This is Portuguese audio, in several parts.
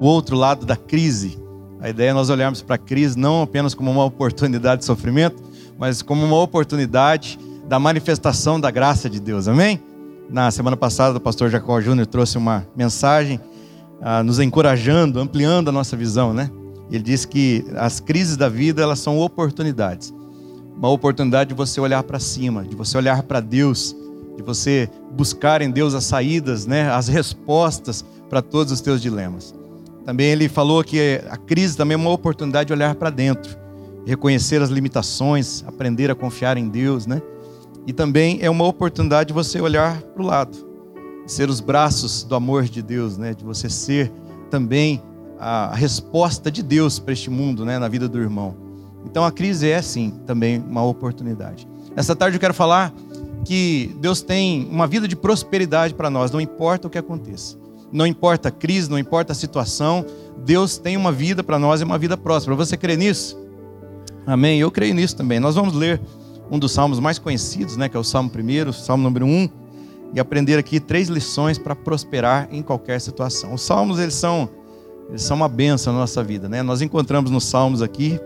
o outro lado da crise. A ideia é nós olharmos para a crise não apenas como uma oportunidade de sofrimento, mas como uma oportunidade da manifestação da graça de Deus. Amém? Na semana passada, o pastor Jacó Júnior trouxe uma mensagem ah, nos encorajando, ampliando a nossa visão, né? Ele disse que as crises da vida, elas são oportunidades. Uma oportunidade de você olhar para cima, de você olhar para Deus, de você buscar em Deus as saídas, né? As respostas para todos os teus dilemas. Também ele falou que a crise também é uma oportunidade de olhar para dentro, reconhecer as limitações, aprender a confiar em Deus, né? E também é uma oportunidade de você olhar para o lado, ser os braços do amor de Deus, né? De você ser também a resposta de Deus para este mundo, né? Na vida do irmão. Então a crise é sim também uma oportunidade. Essa tarde eu quero falar que Deus tem uma vida de prosperidade para nós, não importa o que aconteça. Não importa a crise, não importa a situação, Deus tem uma vida para nós e uma vida próspera. Você crê nisso? Amém? Eu creio nisso também. Nós vamos ler um dos salmos mais conhecidos, né, que é o Salmo 1, Salmo número 1, e aprender aqui três lições para prosperar em qualquer situação. Os salmos, eles são, eles são uma benção na nossa vida, né? Nós encontramos nos salmos aqui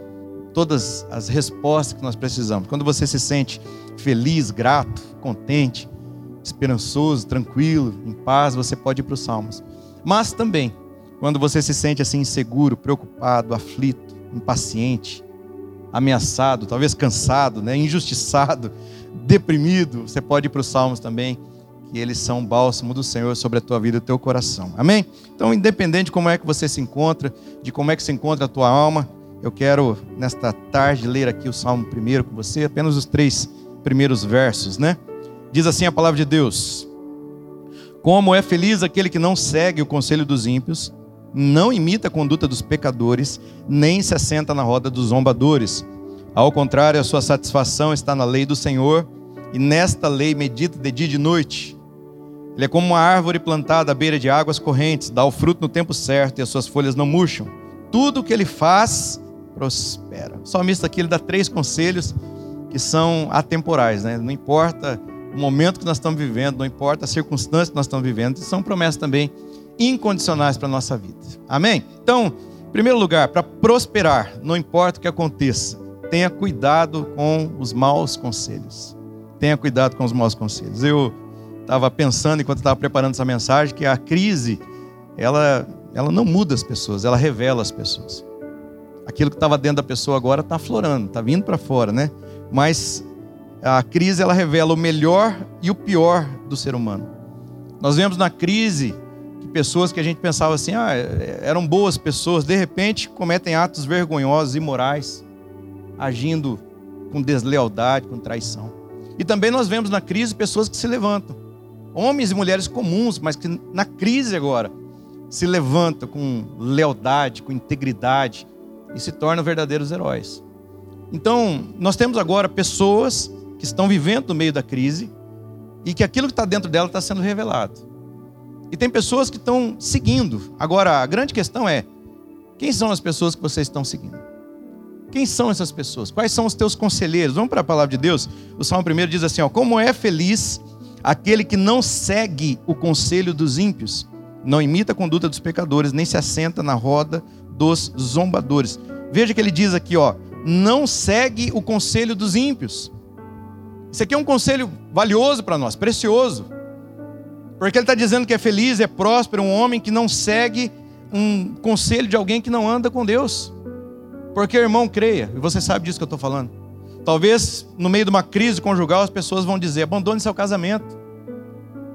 todas as respostas que nós precisamos. Quando você se sente feliz, grato, contente, esperançoso, tranquilo, em paz, você pode ir para os salmos. Mas também, quando você se sente assim inseguro, preocupado, aflito, impaciente, ameaçado, talvez cansado, né, injustiçado, deprimido, você pode ir para os salmos também, que eles são o bálsamo do Senhor sobre a tua vida e o teu coração. Amém? Então, independente de como é que você se encontra, de como é que se encontra a tua alma, eu quero nesta tarde ler aqui o Salmo primeiro com você, apenas os três primeiros versos, né? Diz assim a palavra de Deus: Como é feliz aquele que não segue o conselho dos ímpios, não imita a conduta dos pecadores, nem se assenta na roda dos zombadores. Ao contrário, a sua satisfação está na lei do Senhor, e nesta lei medita de dia e de noite. Ele é como uma árvore plantada à beira de águas correntes, dá o fruto no tempo certo e as suas folhas não murcham. Tudo o que ele faz prospera. O salmista aqui ele dá três conselhos que são atemporais, né? Não importa o momento que nós estamos vivendo, não importa a circunstância que nós estamos vivendo, são promessas também incondicionais para a nossa vida. Amém? Então, em primeiro lugar, para prosperar, não importa o que aconteça, tenha cuidado com os maus conselhos. Tenha cuidado com os maus conselhos. Eu estava pensando, enquanto estava preparando essa mensagem, que a crise, ela, ela não muda as pessoas, ela revela as pessoas. Aquilo que estava dentro da pessoa agora está aflorando, está vindo para fora, né? Mas a crise ela revela o melhor e o pior do ser humano. Nós vemos na crise que pessoas que a gente pensava assim, ah, eram boas pessoas, de repente cometem atos vergonhosos, imorais, agindo com deslealdade, com traição. E também nós vemos na crise pessoas que se levantam, homens e mulheres comuns, mas que na crise agora se levantam com lealdade, com integridade e se tornam verdadeiros heróis. Então, nós temos agora pessoas que estão vivendo no meio da crise e que aquilo que está dentro dela está sendo revelado. E tem pessoas que estão seguindo. Agora, a grande questão é: quem são as pessoas que vocês estão seguindo? Quem são essas pessoas? Quais são os teus conselheiros? Vamos para a palavra de Deus? O Salmo 1 diz assim: ó, Como é feliz aquele que não segue o conselho dos ímpios, não imita a conduta dos pecadores, nem se assenta na roda dos zombadores. Veja que ele diz aqui, ó, não segue o conselho dos ímpios. Isso aqui é um conselho valioso para nós, precioso. Porque ele está dizendo que é feliz, é próspero, um homem que não segue um conselho de alguém que não anda com Deus. Porque, irmão, creia, e você sabe disso que eu estou falando. Talvez no meio de uma crise conjugal as pessoas vão dizer: abandone seu casamento,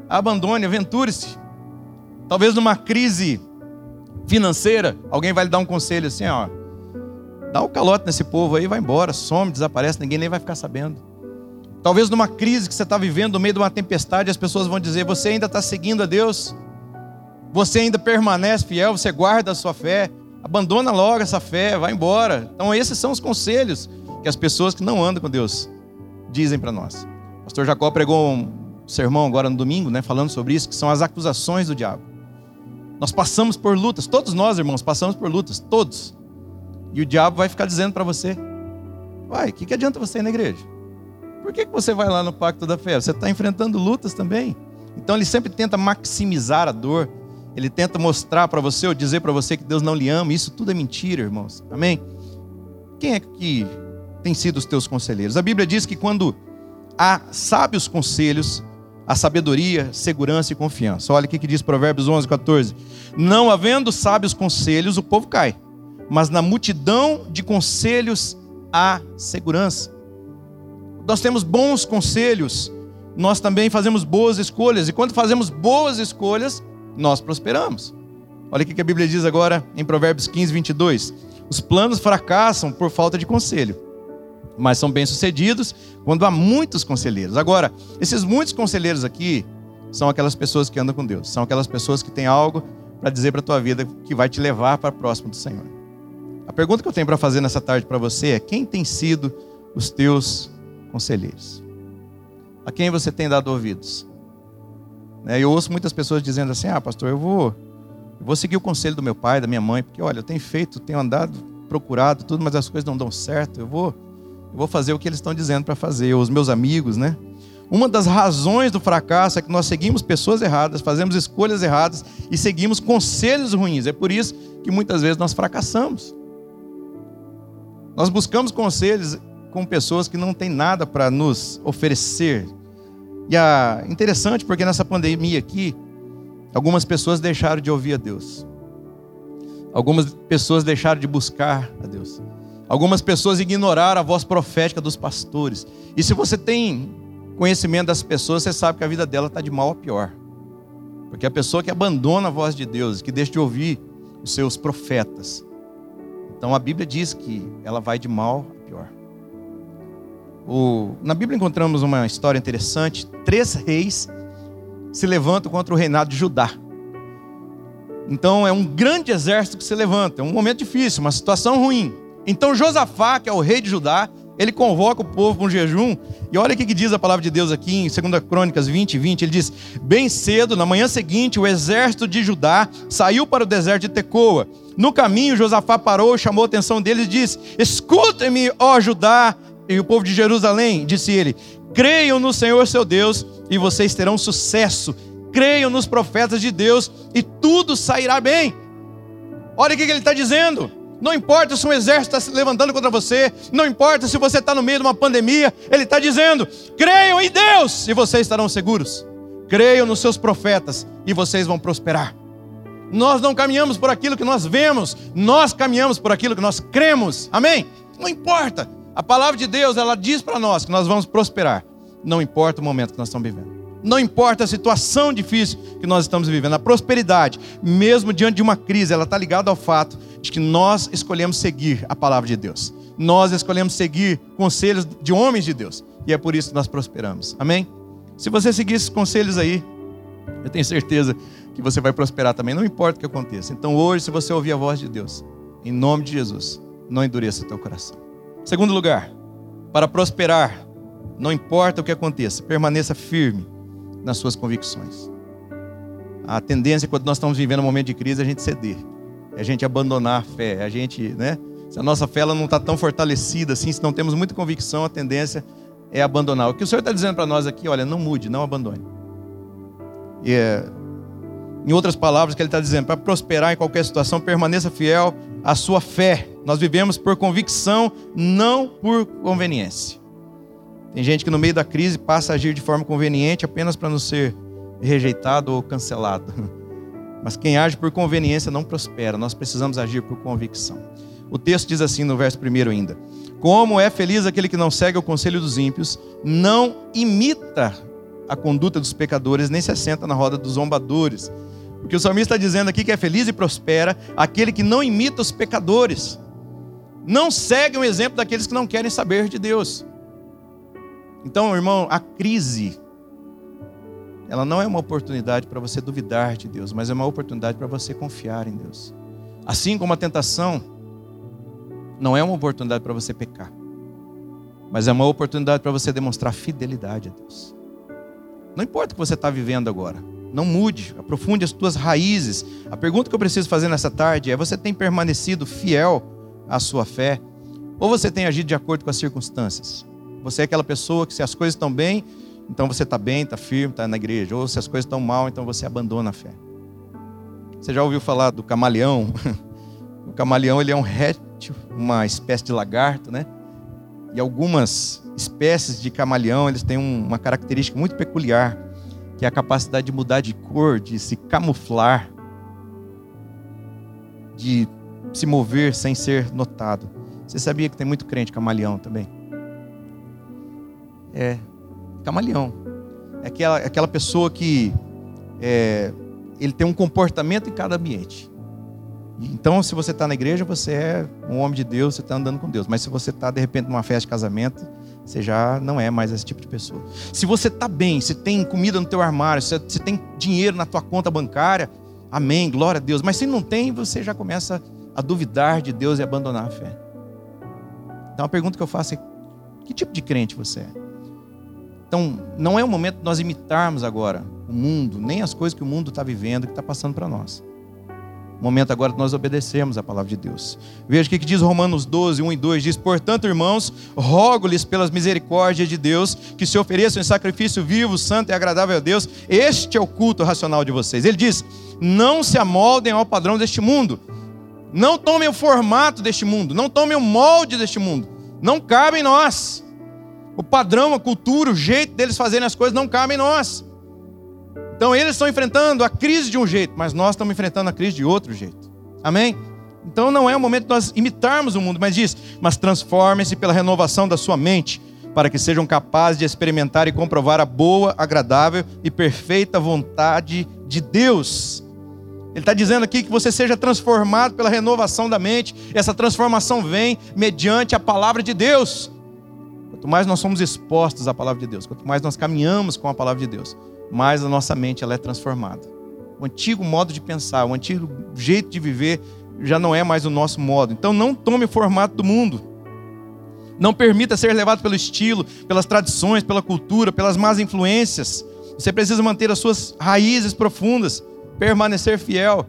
abandone, aventure-se. Talvez numa crise financeira, alguém vai lhe dar um conselho assim: ó, dá o um calote nesse povo aí, vai embora, some, desaparece, ninguém nem vai ficar sabendo. Talvez numa crise que você está vivendo, no meio de uma tempestade, as pessoas vão dizer: Você ainda está seguindo a Deus? Você ainda permanece fiel? Você guarda a sua fé? Abandona logo essa fé, vai embora. Então, esses são os conselhos que as pessoas que não andam com Deus dizem para nós. O pastor Jacó pregou um sermão agora no domingo, né, falando sobre isso, que são as acusações do diabo. Nós passamos por lutas, todos nós, irmãos, passamos por lutas, todos. E o diabo vai ficar dizendo para você: Vai, o que, que adianta você ir na igreja? Por que, que você vai lá no pacto da fé? Você está enfrentando lutas também. Então ele sempre tenta maximizar a dor, ele tenta mostrar para você ou dizer para você que Deus não lhe ama. Isso tudo é mentira, irmãos. Amém? Quem é que tem sido os teus conselheiros? A Bíblia diz que quando há sábios conselhos, a sabedoria, segurança e confiança. Olha o que diz Provérbios 11, 14. Não havendo sábios conselhos, o povo cai, mas na multidão de conselhos há segurança. Nós temos bons conselhos, nós também fazemos boas escolhas, e quando fazemos boas escolhas, nós prosperamos. Olha o que a Bíblia diz agora em Provérbios 15, 22. Os planos fracassam por falta de conselho mas são bem-sucedidos quando há muitos conselheiros. Agora, esses muitos conselheiros aqui são aquelas pessoas que andam com Deus, são aquelas pessoas que têm algo para dizer para a tua vida que vai te levar para próximo do Senhor. A pergunta que eu tenho para fazer nessa tarde para você é: quem tem sido os teus conselheiros? A quem você tem dado ouvidos? Né, eu ouço muitas pessoas dizendo assim: ah, pastor, eu vou, eu vou seguir o conselho do meu pai, da minha mãe, porque olha, eu tenho feito, tenho andado, procurado tudo, mas as coisas não dão certo. Eu vou eu vou fazer o que eles estão dizendo para fazer, os meus amigos, né? Uma das razões do fracasso é que nós seguimos pessoas erradas, fazemos escolhas erradas e seguimos conselhos ruins. É por isso que muitas vezes nós fracassamos. Nós buscamos conselhos com pessoas que não têm nada para nos oferecer. E é interessante porque nessa pandemia aqui, algumas pessoas deixaram de ouvir a Deus. Algumas pessoas deixaram de buscar a Deus. Algumas pessoas ignoraram a voz profética dos pastores. E se você tem conhecimento das pessoas, você sabe que a vida dela está de mal a pior. Porque a pessoa que abandona a voz de Deus, que deixa de ouvir os seus profetas, então a Bíblia diz que ela vai de mal. O, na Bíblia encontramos uma história interessante: três reis se levantam contra o reinado de Judá. Então é um grande exército que se levanta, é um momento difícil, uma situação ruim. Então Josafá, que é o rei de Judá, ele convoca o povo para um jejum. E olha o que diz a palavra de Deus aqui em 2 Crônicas 20, 20. Ele diz: Bem cedo, na manhã seguinte, o exército de Judá saiu para o deserto de Tecoa. No caminho, Josafá parou, chamou a atenção deles e disse: Escutem-me, ó Judá e o povo de Jerusalém. Disse ele: Creiam no Senhor seu Deus e vocês terão sucesso. Creiam nos profetas de Deus e tudo sairá bem. Olha o que ele está dizendo. Não importa se um exército está se levantando contra você, não importa se você está no meio de uma pandemia, ele está dizendo: creiam em Deus e vocês estarão seguros. Creiam nos seus profetas e vocês vão prosperar. Nós não caminhamos por aquilo que nós vemos, nós caminhamos por aquilo que nós cremos. Amém? Não importa. A palavra de Deus, ela diz para nós que nós vamos prosperar. Não importa o momento que nós estamos vivendo. Não importa a situação difícil que nós estamos vivendo, a prosperidade, mesmo diante de uma crise, ela está ligada ao fato de que nós escolhemos seguir a palavra de Deus. Nós escolhemos seguir conselhos de homens de Deus. E é por isso que nós prosperamos. Amém? Se você seguir esses conselhos aí, eu tenho certeza que você vai prosperar também, não importa o que aconteça. Então hoje, se você ouvir a voz de Deus, em nome de Jesus, não endureça o teu coração. Segundo lugar, para prosperar, não importa o que aconteça, permaneça firme nas suas convicções. A tendência quando nós estamos vivendo um momento de crise é a gente ceder é a gente abandonar a fé, é a gente, né? Se a nossa fé ela não está tão fortalecida assim, se não temos muita convicção, a tendência é abandonar. O que o Senhor está dizendo para nós aqui, olha, não mude, não abandone. E, é, em outras palavras, que Ele está dizendo, para prosperar em qualquer situação, permaneça fiel à sua fé. Nós vivemos por convicção, não por conveniência. Tem gente que no meio da crise passa a agir de forma conveniente apenas para não ser rejeitado ou cancelado. Mas quem age por conveniência não prospera. Nós precisamos agir por convicção. O texto diz assim no verso primeiro ainda: Como é feliz aquele que não segue o conselho dos ímpios, não imita a conduta dos pecadores, nem se assenta na roda dos zombadores. Porque o salmista está dizendo aqui que é feliz e prospera aquele que não imita os pecadores, não segue o exemplo daqueles que não querem saber de Deus. Então, irmão, a crise ela não é uma oportunidade para você duvidar de Deus, mas é uma oportunidade para você confiar em Deus. Assim como a tentação não é uma oportunidade para você pecar, mas é uma oportunidade para você demonstrar fidelidade a Deus. Não importa o que você está vivendo agora, não mude, aprofunde as tuas raízes. A pergunta que eu preciso fazer nessa tarde é: você tem permanecido fiel à sua fé? Ou você tem agido de acordo com as circunstâncias? Você é aquela pessoa que, se as coisas estão bem, então você está bem, está firme, está na igreja. Ou se as coisas estão mal, então você abandona a fé. Você já ouviu falar do camaleão? O camaleão ele é um réptil, uma espécie de lagarto, né? E algumas espécies de camaleão eles têm uma característica muito peculiar, que é a capacidade de mudar de cor, de se camuflar, de se mover sem ser notado. Você sabia que tem muito crente camaleão também? É, camaleão. É aquela, aquela pessoa que é, ele tem um comportamento em cada ambiente. Então, se você está na igreja, você é um homem de Deus, você está andando com Deus. Mas se você está, de repente, numa festa de casamento, você já não é mais esse tipo de pessoa. Se você está bem, se tem comida no teu armário, se, se tem dinheiro na tua conta bancária, amém, glória a Deus. Mas se não tem, você já começa a duvidar de Deus e abandonar a fé. Então, a pergunta que eu faço é: que tipo de crente você é? Então, não é o momento de nós imitarmos agora o mundo, nem as coisas que o mundo está vivendo, que está passando para nós. Momento agora de nós obedecermos a palavra de Deus. Veja o que diz Romanos 12, 1 e 2: diz: Portanto, irmãos, rogo-lhes pelas misericórdias de Deus que se ofereçam em sacrifício vivo, santo e agradável a Deus. Este é o culto racional de vocês. Ele diz: Não se amoldem ao padrão deste mundo. Não tomem o formato deste mundo. Não tomem o molde deste mundo. Não cabe em nós. O padrão, a cultura, o jeito deles fazerem as coisas não cabe em nós. Então eles estão enfrentando a crise de um jeito, mas nós estamos enfrentando a crise de outro jeito. Amém? Então não é o momento de nós imitarmos o mundo, mas diz: mas transformem-se pela renovação da sua mente, para que sejam capazes de experimentar e comprovar a boa, agradável e perfeita vontade de Deus. Ele está dizendo aqui que você seja transformado pela renovação da mente. Essa transformação vem mediante a palavra de Deus. Quanto mais nós somos expostos à palavra de Deus, quanto mais nós caminhamos com a palavra de Deus, mais a nossa mente ela é transformada. O antigo modo de pensar, o antigo jeito de viver já não é mais o nosso modo. Então não tome o formato do mundo. Não permita ser levado pelo estilo, pelas tradições, pela cultura, pelas más influências. Você precisa manter as suas raízes profundas, permanecer fiel.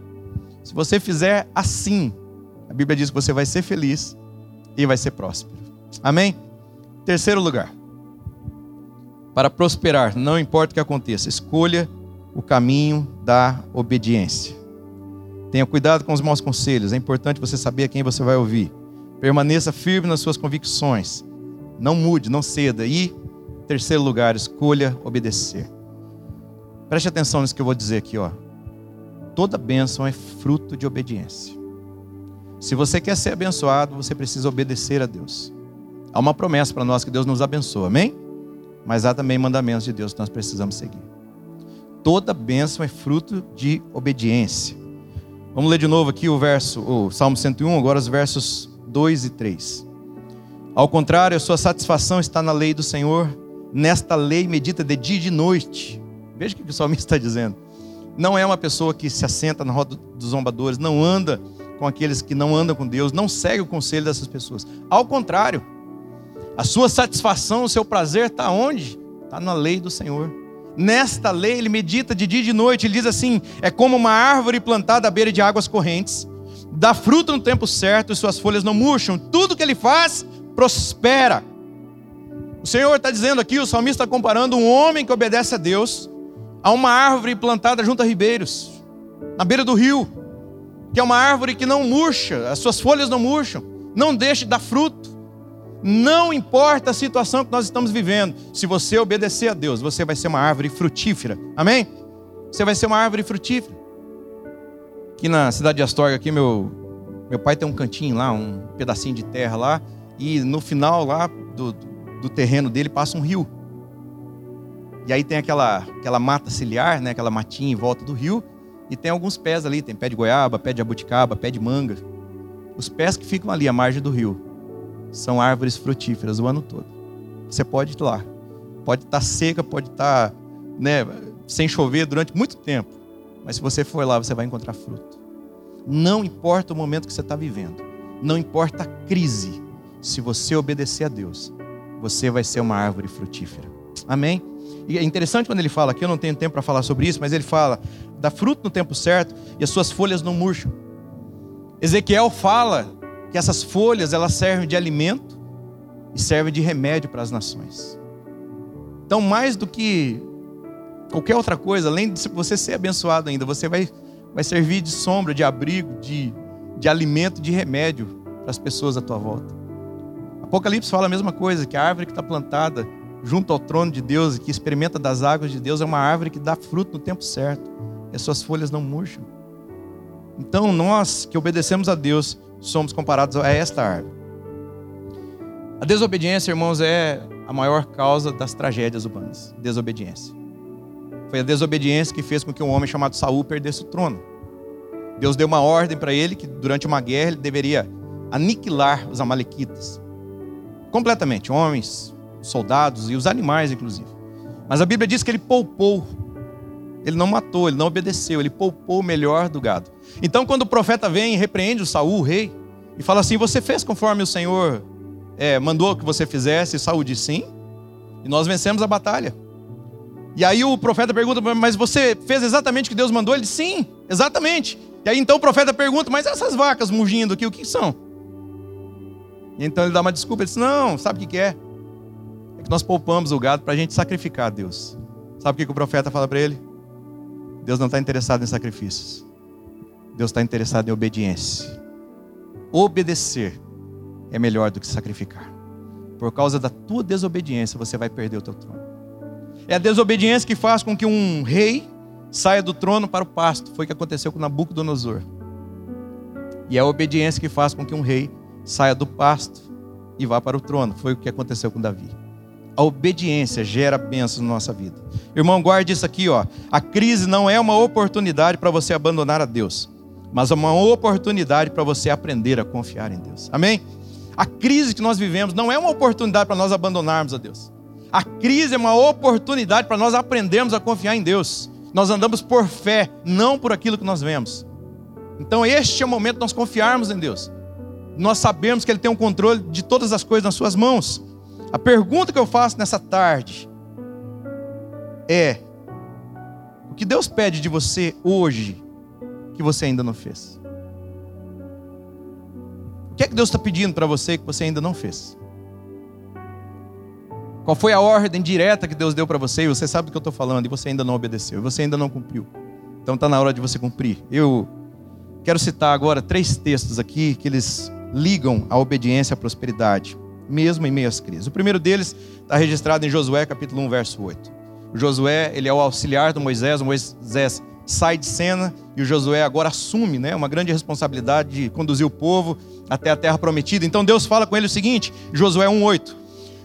Se você fizer assim, a Bíblia diz que você vai ser feliz e vai ser próspero. Amém? Terceiro lugar para prosperar, não importa o que aconteça, escolha o caminho da obediência. Tenha cuidado com os maus conselhos, é importante você saber a quem você vai ouvir. Permaneça firme nas suas convicções. Não mude, não ceda. E, terceiro lugar, escolha obedecer. Preste atenção nisso que eu vou dizer aqui, ó. Toda bênção é fruto de obediência. Se você quer ser abençoado, você precisa obedecer a Deus. Há uma promessa para nós que Deus nos abençoa, amém? Mas há também mandamentos de Deus que nós precisamos seguir. Toda bênção é fruto de obediência. Vamos ler de novo aqui o verso, o Salmo 101, agora os versos 2 e 3. Ao contrário, a sua satisfação está na lei do Senhor, nesta lei medita de dia e de noite. Veja o que o salmista está dizendo. Não é uma pessoa que se assenta na roda dos zombadores, não anda com aqueles que não andam com Deus, não segue o conselho dessas pessoas. Ao contrário, a sua satisfação, o seu prazer está onde? Está na lei do Senhor. Nesta lei ele medita de dia e de noite. Ele diz assim: é como uma árvore plantada à beira de águas correntes, dá fruto no tempo certo e suas folhas não murcham. Tudo que ele faz prospera. O Senhor está dizendo aqui, o salmista está comparando um homem que obedece a Deus a uma árvore plantada junto a ribeiros, na beira do rio, que é uma árvore que não murcha, as suas folhas não murcham, não deixa de dar fruto. Não importa a situação que nós estamos vivendo, se você obedecer a Deus, você vai ser uma árvore frutífera. Amém? Você vai ser uma árvore frutífera. Aqui na cidade de Astorga, aqui meu, meu pai tem um cantinho lá, um pedacinho de terra lá, e no final lá do, do terreno dele passa um rio. E aí tem aquela, aquela mata ciliar, né, aquela matinha em volta do rio, e tem alguns pés ali, tem pé de goiaba, pé de abuticaba, pé de manga. Os pés que ficam ali à margem do rio são árvores frutíferas o ano todo. Você pode ir lá. Pode estar seca, pode estar né, sem chover durante muito tempo. Mas se você for lá, você vai encontrar fruto. Não importa o momento que você está vivendo. Não importa a crise. Se você obedecer a Deus, você vai ser uma árvore frutífera. Amém? E é interessante quando ele fala aqui, eu não tenho tempo para falar sobre isso, mas ele fala: dá fruto no tempo certo e as suas folhas não murcham. Ezequiel fala que essas folhas elas servem de alimento e servem de remédio para as nações. Então, mais do que qualquer outra coisa, além de você ser abençoado ainda, você vai vai servir de sombra, de abrigo, de, de alimento, de remédio para as pessoas à tua volta. Apocalipse fala a mesma coisa, que a árvore que está plantada junto ao trono de Deus e que experimenta das águas de Deus é uma árvore que dá fruto no tempo certo e as suas folhas não murcham. Então, nós que obedecemos a Deus, somos comparados a esta árvore. A desobediência, irmãos, é a maior causa das tragédias humanas. Desobediência. Foi a desobediência que fez com que um homem chamado Saul perdesse o trono. Deus deu uma ordem para ele que durante uma guerra ele deveria aniquilar os amalequitas. Completamente, homens, soldados e os animais inclusive. Mas a Bíblia diz que ele poupou. Ele não matou, ele não obedeceu, ele poupou o melhor do gado. Então quando o profeta vem e repreende o Saul, o rei, e fala assim: "Você fez conforme o Senhor é, mandou que você fizesse?" Saul diz: "Sim." E nós vencemos a batalha. E aí o profeta pergunta: Mas você fez exatamente o que Deus mandou? Ele diz: Sim, exatamente. E aí então o profeta pergunta: Mas essas vacas mugindo aqui, o que são? E então ele dá uma desculpa: Ele diz: Não, sabe o que é? É que nós poupamos o gado para a gente sacrificar a Deus. Sabe o que o profeta fala para ele? Deus não está interessado em sacrifícios. Deus está interessado em obediência. Obedecer é melhor do que sacrificar. Por causa da tua desobediência, você vai perder o teu trono. É a desobediência que faz com que um rei saia do trono para o pasto. Foi o que aconteceu com Nabucodonosor. E é a obediência que faz com que um rei saia do pasto e vá para o trono. Foi o que aconteceu com Davi. A obediência gera bênçãos na nossa vida. Irmão, guarde isso aqui, ó. A crise não é uma oportunidade para você abandonar a Deus, mas é uma oportunidade para você aprender a confiar em Deus. Amém? A crise que nós vivemos não é uma oportunidade para nós abandonarmos a Deus. A crise é uma oportunidade para nós aprendermos a confiar em Deus. Nós andamos por fé, não por aquilo que nós vemos. Então, este é o momento de nós confiarmos em Deus. Nós sabemos que Ele tem o um controle de todas as coisas nas Suas mãos. A pergunta que eu faço nessa tarde é: o que Deus pede de você hoje que você ainda não fez? O que é que Deus está pedindo para você que você ainda não fez? Qual foi a ordem direta que Deus deu para você? E você sabe do que eu estou falando, e você ainda não obedeceu, e você ainda não cumpriu. Então está na hora de você cumprir. Eu quero citar agora três textos aqui que eles ligam a obediência à prosperidade, mesmo em meio às crises. O primeiro deles está registrado em Josué, capítulo 1, verso 8. O Josué, ele é o auxiliar do Moisés, o Moisés sai de cena e o Josué agora assume né, uma grande responsabilidade de conduzir o povo até a terra prometida. Então Deus fala com ele o seguinte, Josué 1,8: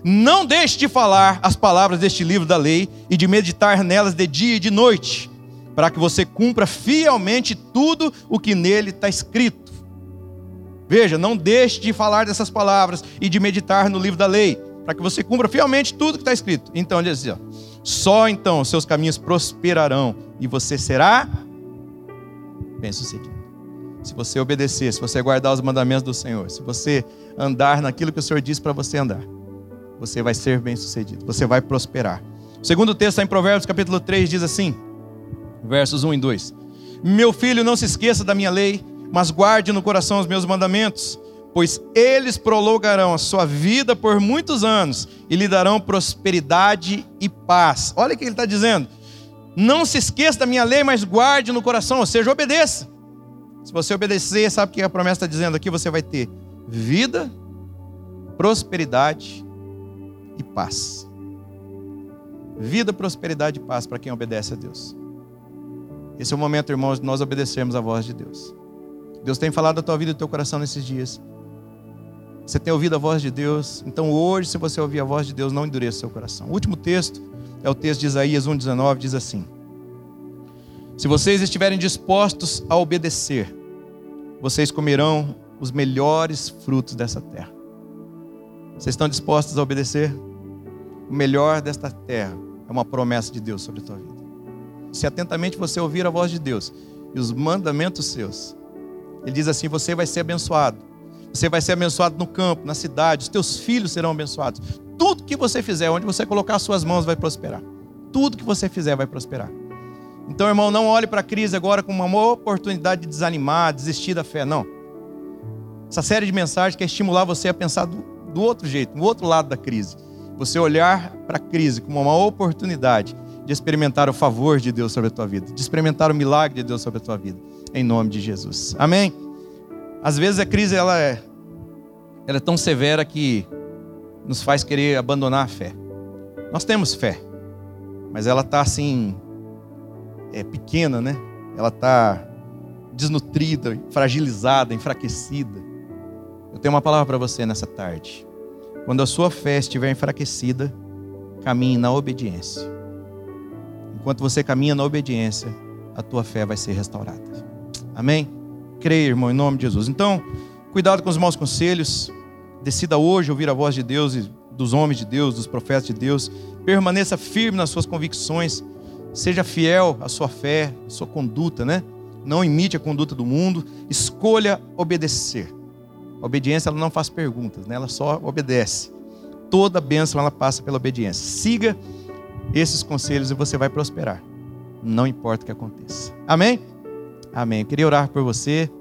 não deixe de falar as palavras deste livro da lei e de meditar nelas de dia e de noite, para que você cumpra fielmente tudo o que nele está escrito. Veja, não deixe de falar dessas palavras e de meditar no livro da lei, para que você cumpra fielmente tudo que está escrito. Então ele diz: só então seus caminhos prosperarão e você será bem-sucedido. Se você obedecer, se você guardar os mandamentos do Senhor, se você andar naquilo que o Senhor diz para você andar você vai ser bem-sucedido, você vai prosperar. O segundo texto está em Provérbios capítulo 3, diz assim, versos 1 e 2: Meu filho, não se esqueça da minha lei, mas guarde no coração os meus mandamentos, pois eles prolongarão a sua vida por muitos anos e lhe darão prosperidade e paz. Olha o que ele está dizendo. Não se esqueça da minha lei, mas guarde no coração, ou seja, obedeça. Se você obedecer, sabe o que a promessa está dizendo aqui? Você vai ter vida, prosperidade e paz. Vida, prosperidade e paz para quem obedece a Deus. Esse é o momento, irmãos, de nós obedecermos a voz de Deus. Deus tem falado da tua vida e do teu coração nesses dias. Você tem ouvido a voz de Deus, então hoje, se você ouvir a voz de Deus, não endureça seu coração. O último texto é o texto de Isaías 1,19, diz assim: Se vocês estiverem dispostos a obedecer, vocês comerão os melhores frutos dessa terra. Vocês estão dispostos a obedecer? O melhor desta terra é uma promessa de Deus sobre a tua vida. Se atentamente você ouvir a voz de Deus e os mandamentos seus, ele diz assim: você vai ser abençoado. Você vai ser abençoado no campo, na cidade, os teus filhos serão abençoados. Tudo que você fizer, onde você colocar as suas mãos, vai prosperar. Tudo que você fizer vai prosperar. Então, irmão, não olhe para a crise agora como uma oportunidade de desanimar, desistir da fé. Não. Essa série de mensagens quer estimular você a pensar do do outro jeito, no outro lado da crise. Você olhar para a crise como uma oportunidade de experimentar o favor de Deus sobre a tua vida, de experimentar o milagre de Deus sobre a tua vida. Em nome de Jesus. Amém? Às vezes a crise ela é, ela é tão severa que nos faz querer abandonar a fé. Nós temos fé, mas ela está assim, é pequena, né? Ela está desnutrida, fragilizada, enfraquecida. Eu tenho uma palavra para você nessa tarde. Quando a sua fé estiver enfraquecida, caminhe na obediência. Enquanto você caminha na obediência, a tua fé vai ser restaurada. Amém? Creia, irmão, em nome de Jesus. Então, cuidado com os maus conselhos. Decida hoje ouvir a voz de Deus e dos homens de Deus, dos profetas de Deus. Permaneça firme nas suas convicções. Seja fiel à sua fé, à sua conduta, né? Não imite a conduta do mundo. Escolha obedecer. A obediência ela não faz perguntas, né? ela só obedece. Toda bênção ela passa pela obediência. Siga esses conselhos e você vai prosperar. Não importa o que aconteça. Amém? Amém. Eu queria orar por você.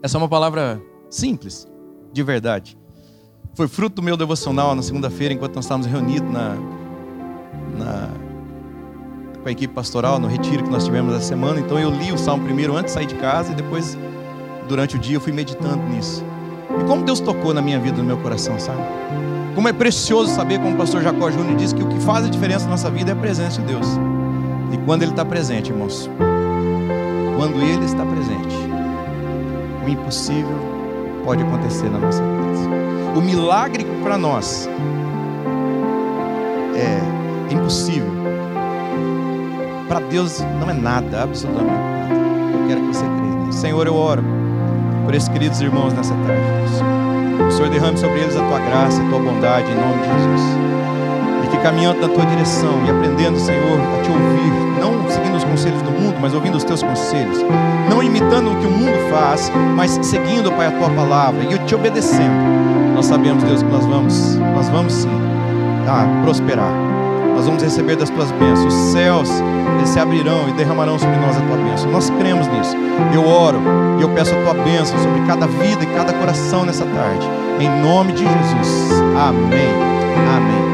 Essa é uma palavra simples, de verdade. Foi fruto do meu devocional na segunda-feira, enquanto nós estávamos reunidos na, na, com a equipe pastoral, no retiro que nós tivemos essa semana. Então eu li o salmo primeiro antes de sair de casa e depois, durante o dia, eu fui meditando nisso. E como Deus tocou na minha vida, no meu coração, sabe? Como é precioso saber, como o pastor Jacó Júnior disse, que o que faz a diferença na nossa vida é a presença de Deus. E quando Ele está presente, irmãos, quando Ele está presente, o impossível pode acontecer na nossa vida. O milagre para nós é impossível. Para Deus não é nada, absolutamente nada. Eu quero que você creia nisso. Senhor, eu oro por esses queridos irmãos nessa tarde. O Senhor derrame sobre eles a tua graça, a tua bondade, em nome de Jesus. E caminhando na tua direção e aprendendo, Senhor, a te ouvir, não seguindo os conselhos do mundo, mas ouvindo os teus conselhos. Não imitando o que o mundo faz, mas seguindo, Pai, a tua palavra e te obedecendo. Nós sabemos, Deus, que nós vamos, nós vamos sim, ah, prosperar. Nós vamos receber das tuas bênçãos. Os céus se abrirão e derramarão sobre nós a tua bênção. Nós cremos nisso. Eu oro e eu peço a tua bênção sobre cada vida e cada coração nessa tarde. Em nome de Jesus. Amém. Amém.